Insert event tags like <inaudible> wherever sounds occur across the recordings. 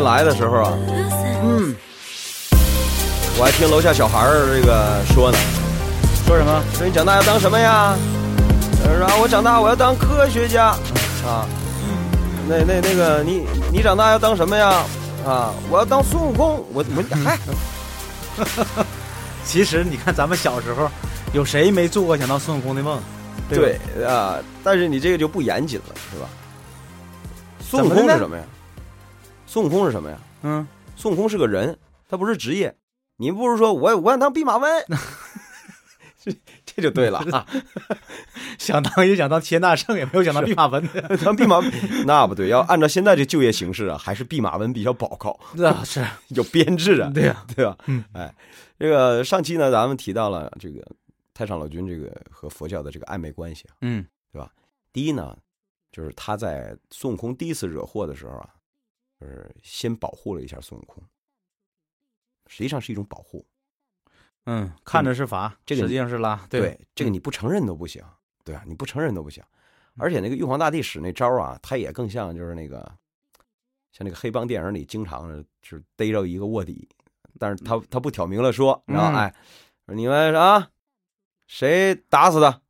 来的时候啊，嗯，我还听楼下小孩儿这个说呢，说什么？说你长大要当什么呀？呃，然后我长大我要当科学家啊。那那那个你你长大要当什么呀？啊，我要当孙悟空。我我嗨，<laughs> 其实你看，咱们小时候有谁没做过想当孙悟空的梦？对对啊，但是你这个就不严谨了，是吧？孙悟空是什么呀？孙悟空是什么呀？嗯，孙悟空是个人，他不是职业。你不如说我我想当弼马温，<laughs> 这这就对了啊。<laughs> 想当也想当齐天大圣，也没有想当弼马温的。<laughs> 当弼马温那不对，要按照现在这就业形势啊，还是弼马温比较保靠，那，是，有编制啊，对呀，对吧？嗯，哎，这个上期呢，咱们提到了这个太上老君这个和佛教的这个暧昧关系啊。嗯第一呢，就是他在孙悟空第一次惹祸的时候啊，就是先保护了一下孙悟空，实际上是一种保护。嗯，看着是罚，这个实际上是拉。对，这个嗯你不承认都不行，对啊，你不承认都不行。而且那个玉皇大帝使那招啊，他也更像就是那个，像那个黑帮电影里经常就是逮着一个卧底，但是他他不挑明了说，然后嗯哎，你们啊，谁打死他？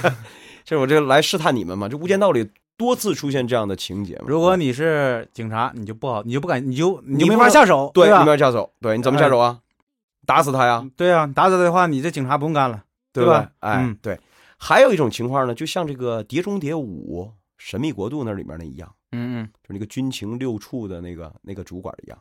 <laughs> 这我这来试探你们嘛。这《无间道》里多次出现这样的情节嘛。如果你是警察，你就不好，你就不敢，你就你你就没法下手，对，吧你们？要下手，对，你怎么下手啊？打死他呀，对啊，打死他的话，你这警察不用干了。对吧对吧？哎，嗯对。还有一种情况呢，就像这个《碟中谍五》《神秘国度》那里面那一样。嗯嗯就那个军情六处的那个那个主管一样，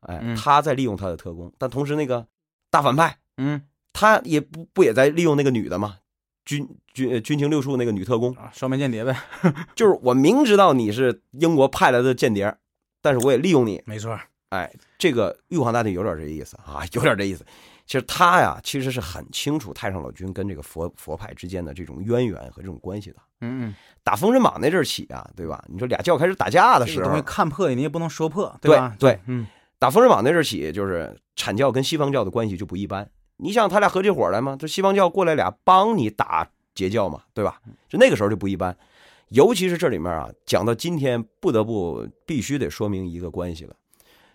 哎，嗯他在利用他的特工，但同时那个大反派嗯他也不不也在利用那个女的吗？军军呃军情六处那个女特工，啊，双面间谍呗，<laughs> 就是我明知道你是英国派来的间谍，但是我也利用你。没错。哎，这个玉皇大帝有点这意思啊，有点这意思。其实他呀，其实是很清楚太上老君跟这个佛佛派之间的这种渊源和这种关系的。嗯嗯，打封神榜那阵儿起啊，对吧？你说俩教开始打架的时候看破你也不能说破，对吧？对，嗯打封神榜那阵儿起，就是阐教跟西方教的关系就不一般。你想他俩合起伙来吗？这西方教过来俩帮你打截教嘛，对吧？就那个时候就不一般。尤其是这里面啊，讲到今天，不得不必须得说明一个关系了，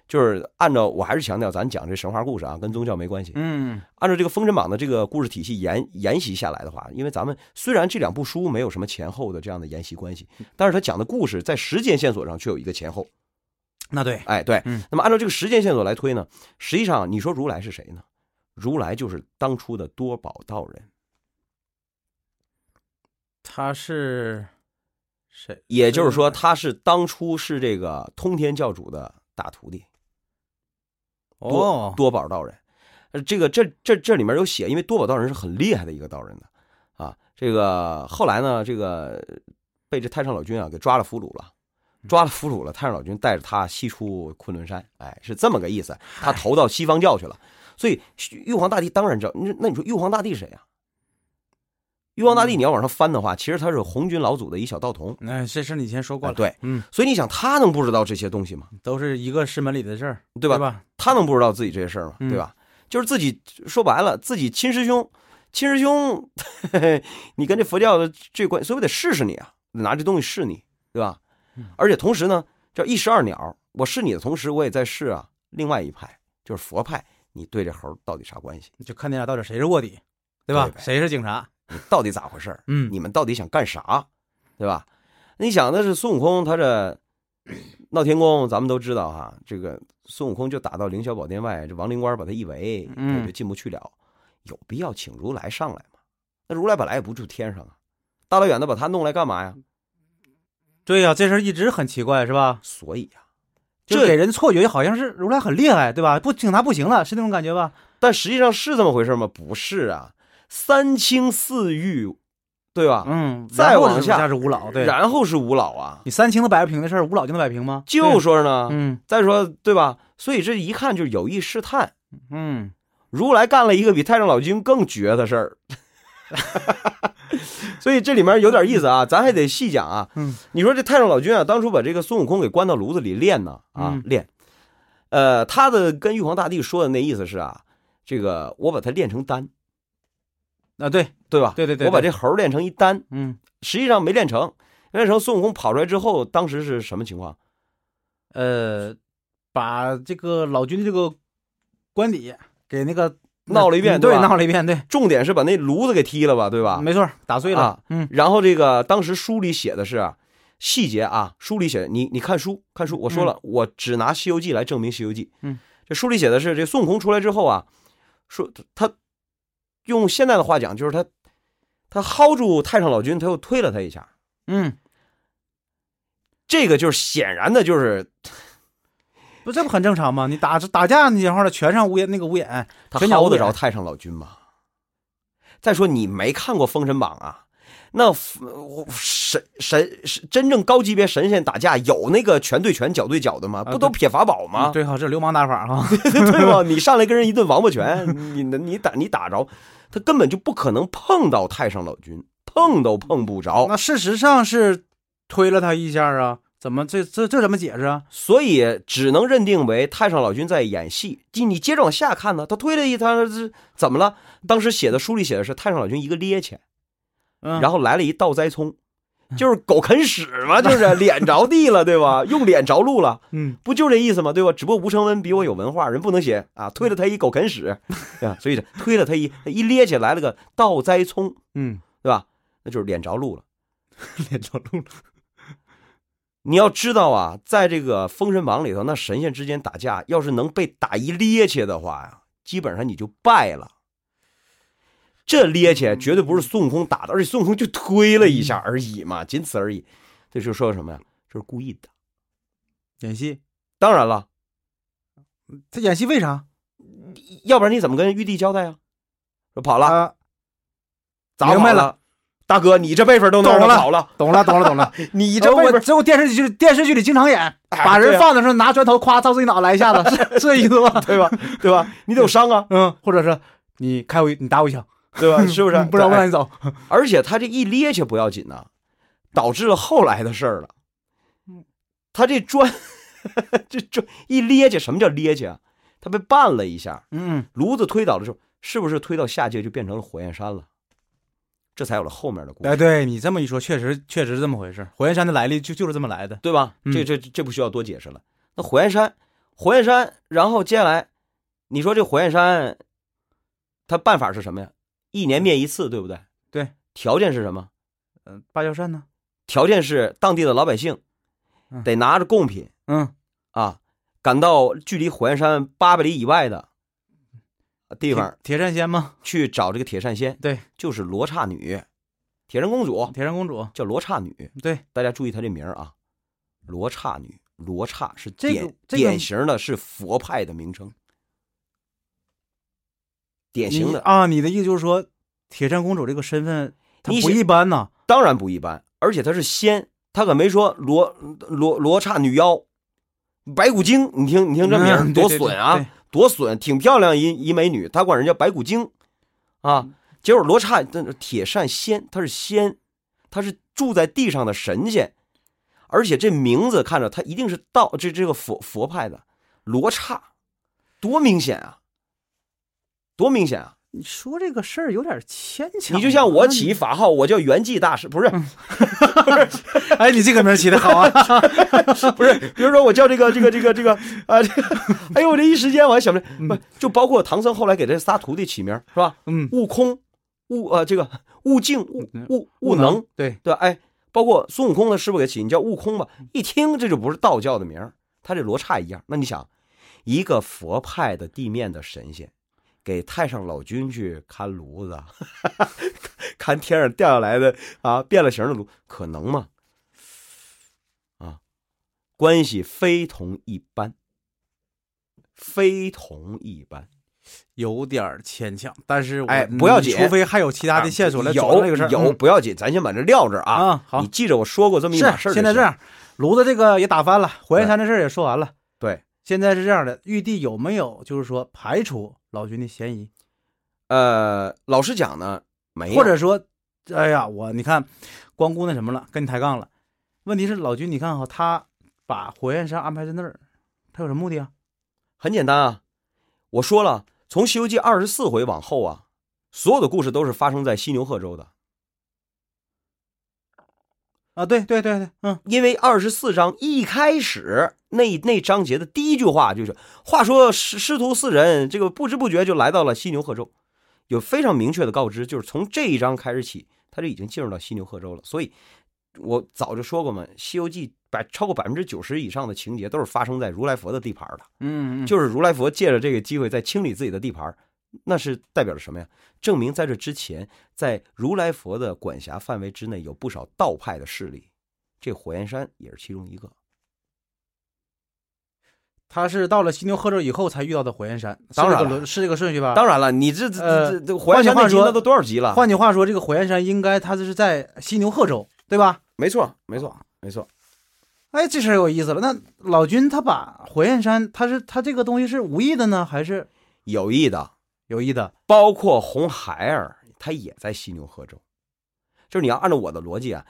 就是按照我还是强调，咱讲这神话故事啊，跟宗教没关系。嗯按照这个封神榜的这个故事体系沿沿袭下来的话，因为咱们虽然这两部书没有什么前后的这样的沿袭关系，但是他讲的故事在时间线索上却有一个前后。那对，哎，对，嗯那么按照这个时间线索来推呢，实际上你说如来是谁呢？如来就是当初的多宝道人，他是谁？也就是说他是当初是这个通天教主的大徒弟多哦，多宝道人。呃，这个这这这里面有写，因为多宝道人是很厉害的一个道人的啊。这个后来呢，这个被这太上老君啊给抓了俘虏了。抓了俘虏了，太上老君带着他西出昆仑山，哎，是这么个意思。他投到西方教去了，所以玉皇大帝当然知道。那那你说玉皇大帝是谁呀、玉皇大帝你要往上翻的话，其实他是红军老祖的一小道童，那这事你以前说过了，哎对。嗯，所以你想，他能不知道这些东西吗？都是一个师门里的事儿，对吧？吧？他能不知道自己这些事儿吗？嗯对吧？就是自己说白了，自己亲师兄，亲师兄，嘿 <laughs> 嘿你跟这佛教的这关，所以我得试试你啊，拿这东西试你，对吧？嗯而且同时呢，叫一石二鸟，我试你的同时，我也在试啊，另外一派就是佛派，你对这猴到底啥关系？就看你俩到底谁是卧底，对吧？对谁是警察？你到底咋回事？嗯你们到底想干啥？对吧？你想的是孙悟空，他这闹天宫，咱们都知道哈，这个孙悟空就打到凌霄宝殿外，这王灵官把他一围，他嗯就进不去了。有必要请如来上来吗？那如来本来也不住天上啊，大老远的把他弄来干嘛呀？对呀、这事儿一直很奇怪，是吧？所以啊，这就给人错觉好像是如来很厉害，对吧？不警察不行了，是那种感觉吧？但实际上是这么回事吗？不是啊，三清四御，对吧？嗯，再往下是是吴老，对，然后是五老啊，你三清都摆不平的事儿，吴老就能摆平吗？就说呢，嗯再说对吧？所以这一看就是有意试探。嗯，如来干了一个比太上老君更绝的事儿，<laughs> <laughs> 所以这里面有点意思啊，咱还得细讲啊。嗯，你说这太上老君啊，当初把这个孙悟空给关到炉子里练呢，啊嗯练，呃，他的跟玉皇大帝说的那意思是啊，这个我把它练成丹，啊对，对吧？对对对对我把这猴儿练成一丹，嗯实际上没练成，没练成。孙悟空跑出来之后，当时是什么情况？呃，把这个老君的这个官邸给那个闹了一遍嗯对，闹了一遍，对，重点是把那炉子给踢了吧，对吧？没错，打碎了。啊，嗯。然后这个当时书里写的是啊细节啊，书里写的你你看书看书，我说了，我只拿《西游记》来证明《西游记》。嗯，这书里写的是这孙悟空出来之后啊，说他用现在的话讲就是他他薅住太上老君，他又推了他一下，嗯，这个就是显然的就是不这不很正常吗？你打打架那时候呢，全上屋檐那个屋檐，他薅得着太上老君吗？再说你没看过《封神榜》啊？那呃神神神真正高级别神仙打架有那个拳对拳、脚对脚的吗？不都撇法宝吗？对哈，这流氓打法哈，<laughs> 对吧？你上来跟人一顿王八拳，你你打你打着，他根本就不可能碰到太上老君，碰都碰不着。那事实上是推了他一下啊，怎么这这这怎么解释啊？所以只能认定为太上老君在演戏。你你接着往下看呢，他推了一他这怎么了？当时写的书里写的是太上老君一个趔趄，嗯，然后来了一倒栽葱，<laughs> 就是狗啃屎嘛，就是 <laughs> 脸着地了，对吧？用脸着陆了，嗯，不就这意思吗？对吧？只不过吴承恩比我有文化，人不能写啊，推了他一狗啃屎，<laughs> 对吧？所以推了他一一趔趄来了个倒栽葱，嗯，对吧？那就是脸着陆了。脸着陆了，你要知道啊，在这个《封神榜》里头，那神仙之间打架，要是能被打一趔趄的话呀，基本上你就败了。这趔趄绝对不是孙悟空打的，而且孙悟空就推了一下而已嘛，仅此而已。这就说什么呀？这是故意的。演戏，当然了，他演戏为啥？要不然你怎么跟玉帝交代啊？说跑了，啊，咋跑明白了，大哥，你这辈分都能懂了让跑了，懂了，懂了，懂了。<laughs> 你你我这辈分这我电视剧电视剧里经常演，哎把人放的时候拿砖头夸照自己脑袋来一下子，是是 <laughs> 这意思吗？<laughs> 对吧？对吧？你得有伤啊，嗯，或者是你开我你打我一枪，对吧？是不是？不然我让你走。而且他这一趔趄不要紧呐、导致了后来的事儿了。他这砖，这砖一趔趄，什么叫趔趄啊？他被绊了一下，嗯，炉子推倒的时候，是不是推到下界就变成了火焰山了？这才有了后面的故事，哎，对你这么一说，确实确实是这么回事。火焰山的来历就就是这么来的。对吧？嗯这这这不需要多解释了。那火焰山，火焰山，然后接下来，你说这火焰山，它办法是什么呀？一年灭一次，对不对？对。条件是什么？嗯，芭蕉扇呢？条件是当地的老百姓嗯得拿着贡品嗯，啊，赶到距离火焰山八百里以外的地方铁铁扇仙吗？<laughs> 去找这个铁扇仙，对，就是罗刹女，铁扇公主铁扇公主。叫罗刹女。对，大家注意她这名儿啊，罗刹女，罗刹是这个典这个典型的是佛派的名称，典型的啊，你的意思就是说，铁扇公主这个身份她不一般呐。当然不一般，而且她是仙，她可没说罗罗罗刹女妖，白骨精，你听你听这名多损啊！对多损，挺漂亮一一美女，她管人叫白骨精，啊，结果罗刹那铁扇仙，她是仙，她是住在地上的神仙，而且这名字看着她一定是道这这个佛佛派的罗刹，多明显啊，多明显啊！你说这个事儿有点牵强。你就像我起法号，我叫圆寂大师，不是 <laughs> 哎，你这个名起的好啊！不是，比如说我叫这个这个这个这个啊，这个，哎呦，我这一时间我还想不就包括唐僧后来给这仨徒弟起名是吧？嗯，悟空，悟呃这个悟净，悟悟悟能，对，对吧？哎，包括孙悟空的师傅给起，你叫悟空吧，一听这就不是道教的名，他这罗刹一样。那你想，一个佛派的地面的神仙，给太上老君去看炉子，<laughs> 看天上掉下来的啊变了形的炉，可能吗？啊，关系非同一般，非同一般。有点儿牵强，但是哎不要紧除非还有其他的线索来有佐个事儿。有嗯不要紧，咱先把这撂这儿啊。啊，好你，记着我说过这么一码事儿。现在这，样，炉子这个也打翻了，火焰山的事儿也说完了。对，现在是这样的，玉帝有没有就是说排除老君的嫌疑，呃，老实讲呢，没有或者说，哎呀，我你看光顾那什么了，跟你抬杠了。问题是老君，你看哈，他把火焰山安排在那儿，他有什么目的啊？很简单啊。我说了，从《西游记》二十四回往后啊，所有的故事都是发生在犀牛贺州的。啊，对对对对，嗯。因为二十四章一开始那那章节的第一句话就是：“话说师师徒四人，这个不知不觉就来到了犀牛贺州，有非常明确的告知，就是从这一章开始起，他就已经进入到犀牛贺州了。所以，我早就说过嘛，《西游记》百超过百分之九十以上的情节都是发生在如来佛的地盘的，嗯，就是如来佛借着这个机会在清理自己的地盘，那是代表着什么呀？证明在这之前，在如来佛的管辖范围之内，有不少道派的势力，这火焰山也是其中一个。他是到了犀牛贺州以后才遇到的火焰山，当然了这个是这个顺序吧？当然了，你这这呃这这火焰山那换句话说集那都多少集了？换句话说，这个火焰山应该它是在犀牛贺州，对吧？没错，没错，没错。哎，这事儿有意思了。那老君他把火焰山，他是他这个东西是无意的呢，还是有意的，有意的？包括红孩儿，他也在犀牛贺州。就是你要按照我的逻辑啊，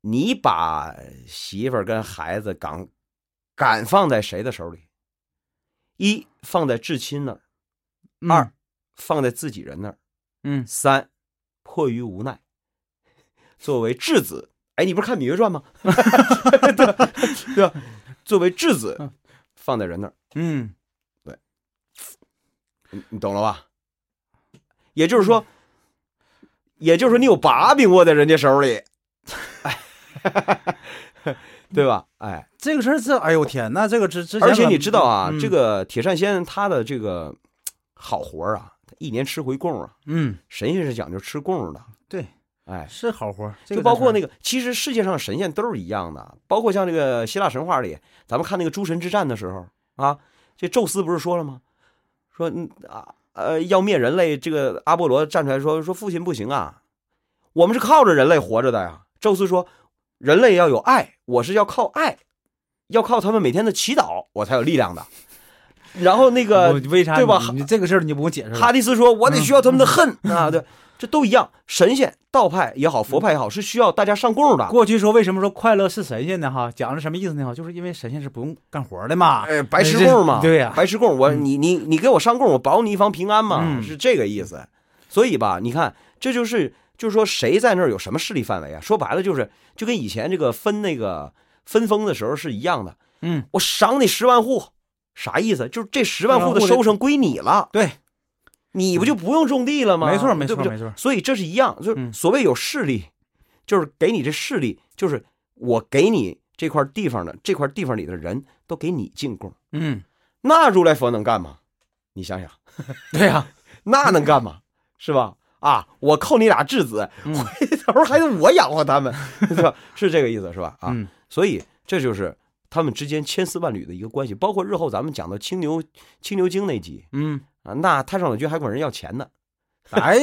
你把媳妇儿跟孩子敢敢放在谁的手里？一放在至亲那儿，嗯二放在自己人那儿，嗯三迫于无奈，作为质子，哎，你不是看《芈月传》吗？<laughs> 对吧对吧？作为质子嗯放在人那儿，嗯，你你懂了吧？也就是说，也就是说，你有把柄握在人家手里，哎，<laughs> 对吧？哎，这个事儿这，哎呦天，那这个之之前而且你知道啊，嗯。这个铁扇仙他的这个好活儿啊，他一年吃回供啊，嗯，神仙是讲究吃供的，对，哎，是好活就包括那个，其实世界上神仙都是一样的，包括像这个希腊神话里，咱们看那个诸神之战的时候啊，这宙斯不是说了吗？说嗯啊呃要灭人类，这个阿波罗站出来说说父亲不行啊，我们是靠着人类活着的呀。宙斯说，人类要有爱，我是要靠爱，要靠他们每天的祈祷，我才有力量的。然后那个为啥对吧这个事儿你就不用解释了。哈迪斯说：“我得需要他们的恨、啊，对，这都一样。神仙、道派也好，佛派也好，是需要大家上供的。过去说为什么说快乐是神仙呢？哈，讲的什么意思呢？哈，就是因为神仙是不用干活的嘛。哎，白吃供嘛，对呀白吃供。我嗯你你你给我上供，我保你一方平安嘛，嗯是这个意思。所以吧，你看，这就是就是说，谁在那儿有什么势力范围啊？说白了，就是就跟以前这个分那个分封的时候是一样的。嗯，我赏你十万户，啥意思？就是这十万户的收成归你了，对，你不就不用种地了吗？没错没错没错。所以这是一样，就是嗯所谓有势力，就是给你这势力，就是我给你这块地方的这块地方里的人都给你进贡，嗯，那如来佛能干吗？你想想，<laughs> 对呀，<laughs> 那能干吗？是吧？啊，我扣你俩质子，嗯回头还得我养活他们，<laughs> 对吧？是这个意思，是吧？啊，嗯所以这就是他们之间千丝万缕的一个关系，包括日后咱们讲到青牛青牛精那集嗯，啊，那太上老君还管人要钱呢。<laughs> 哎，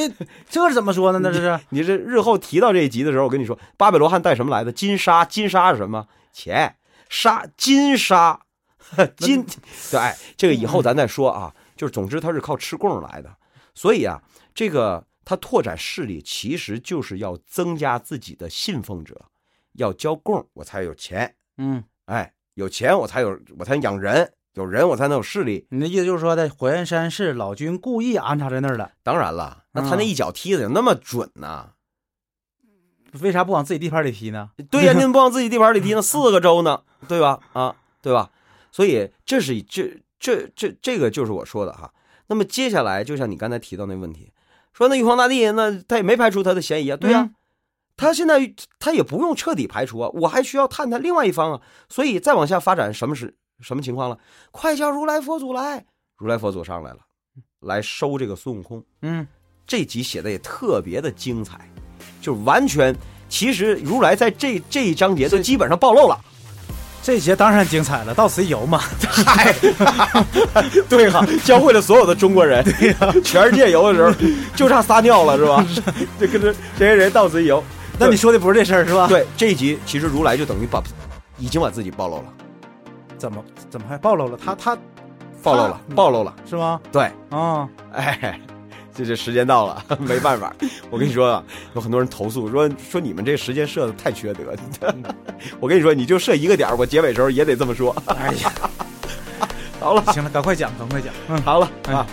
这是怎么说呢？那这是你这日后提到这一集的时候，我跟你说，巴比罗汉带什么来的？金沙，金沙是什么？钱，沙，金沙，<laughs> 金。对，哎，这个以后咱再说啊。就是总之，他是靠吃供来的，所以啊，这个他拓展势力，其实就是要增加自己的信奉者，要交供，我才有钱。嗯，哎，有钱我才有，我才能养人，有人我才能有势力。你的意思就是说，在火焰山是老君故意安插在那儿的，当然了，那他那嗯一脚踢的有那么准呢、为啥不往自己地盘里踢呢？<laughs> 对呀、你怎么不往自己地盘里踢呢？<laughs> 四个州呢，对吧？啊，对吧？所以这是这这这这个就是我说的哈。那么接下来，就像你刚才提到那问题，说那玉皇大帝那他也没排除他的嫌疑啊，对呀、嗯他现在他也不用彻底排除啊，我还需要探探另外一方啊。所以再往下发展，什么是什么情况了？快叫如来佛祖来！如来佛祖上来了，来收这个孙悟空。嗯，这集写的也特别的精彩，就完全，其实如来在这这一章节都基本上暴露了。这节当然精彩了，到此一游嘛。嗨，对哈、教会了所有的中国人，对呀、全世界游的时候就差撒尿了，是吧？<laughs> 就跟着这些人到此一游。那你说的不是这事儿是吧？，对这一集，其实如来就等于把已经把自己暴露了，怎么怎么还暴露了？他他暴露了，暴露了。是吗？对，啊，哎，这这时间到了，<laughs> 没办法。我跟你说啊，有很多人投诉说说你们这时间设的太缺德。<laughs> 我跟你说，你就设一个点儿我结尾时候也得这么说。哎呀，<laughs> 好了，行了，赶快讲，赶快讲。嗯。好了哎啊，